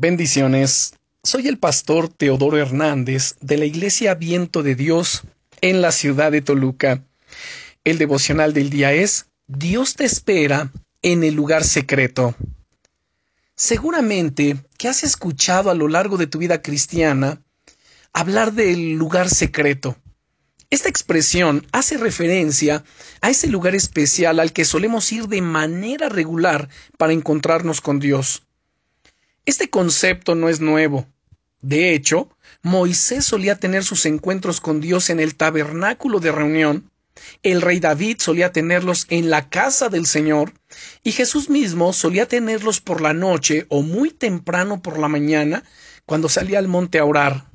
Bendiciones. Soy el pastor Teodoro Hernández de la Iglesia Viento de Dios en la ciudad de Toluca. El devocional del día es Dios te espera en el lugar secreto. Seguramente que has escuchado a lo largo de tu vida cristiana hablar del lugar secreto. Esta expresión hace referencia a ese lugar especial al que solemos ir de manera regular para encontrarnos con Dios. Este concepto no es nuevo. De hecho, Moisés solía tener sus encuentros con Dios en el tabernáculo de reunión, el rey David solía tenerlos en la casa del Señor, y Jesús mismo solía tenerlos por la noche o muy temprano por la mañana, cuando salía al monte a orar.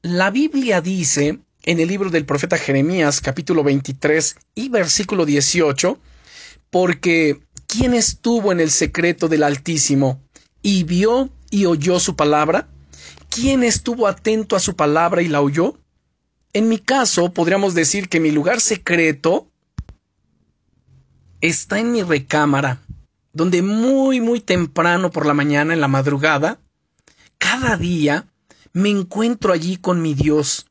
La Biblia dice, en el libro del profeta Jeremías capítulo 23 y versículo 18, porque ¿quién estuvo en el secreto del Altísimo y vio y oyó su palabra? ¿Quién estuvo atento a su palabra y la oyó? En mi caso, podríamos decir que mi lugar secreto está en mi recámara, donde muy, muy temprano por la mañana, en la madrugada, cada día me encuentro allí con mi Dios,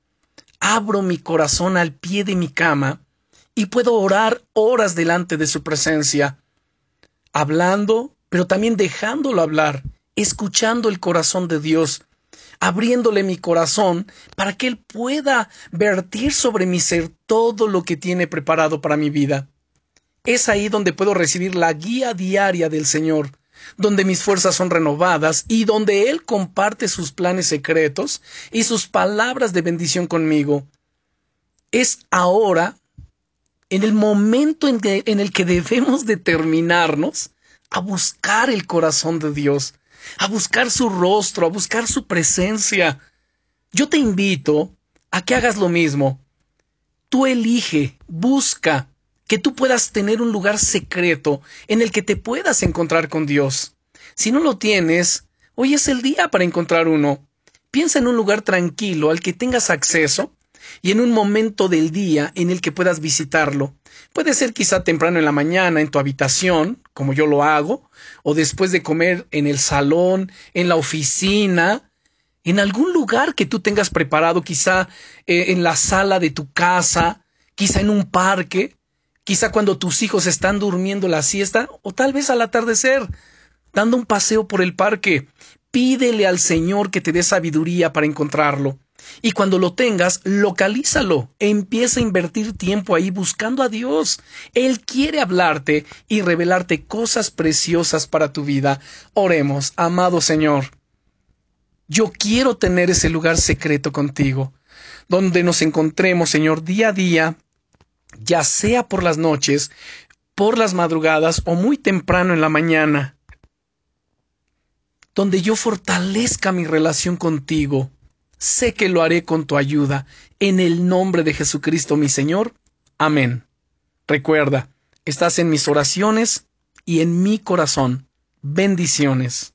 abro mi corazón al pie de mi cama y puedo orar horas delante de su presencia, hablando, pero también dejándolo hablar, escuchando el corazón de Dios, abriéndole mi corazón para que Él pueda vertir sobre mi ser todo lo que tiene preparado para mi vida. Es ahí donde puedo recibir la guía diaria del Señor, donde mis fuerzas son renovadas y donde Él comparte sus planes secretos y sus palabras de bendición conmigo. Es ahora, en el momento en, en el que debemos determinarnos a buscar el corazón de Dios, a buscar su rostro, a buscar su presencia. Yo te invito a que hagas lo mismo. Tú elige, busca, que tú puedas tener un lugar secreto en el que te puedas encontrar con Dios. Si no lo tienes, hoy es el día para encontrar uno. Piensa en un lugar tranquilo al que tengas acceso y en un momento del día en el que puedas visitarlo. Puede ser quizá temprano en la mañana en tu habitación, como yo lo hago, o después de comer en el salón, en la oficina, en algún lugar que tú tengas preparado, quizá eh, en la sala de tu casa, quizá en un parque, quizá cuando tus hijos están durmiendo la siesta, o tal vez al atardecer, dando un paseo por el parque. Pídele al Señor que te dé sabiduría para encontrarlo. Y cuando lo tengas, localízalo. Empieza a invertir tiempo ahí buscando a Dios. Él quiere hablarte y revelarte cosas preciosas para tu vida. Oremos, amado Señor. Yo quiero tener ese lugar secreto contigo, donde nos encontremos, Señor, día a día, ya sea por las noches, por las madrugadas o muy temprano en la mañana, donde yo fortalezca mi relación contigo sé que lo haré con tu ayuda, en el nombre de Jesucristo mi Señor. Amén. Recuerda, estás en mis oraciones y en mi corazón. Bendiciones.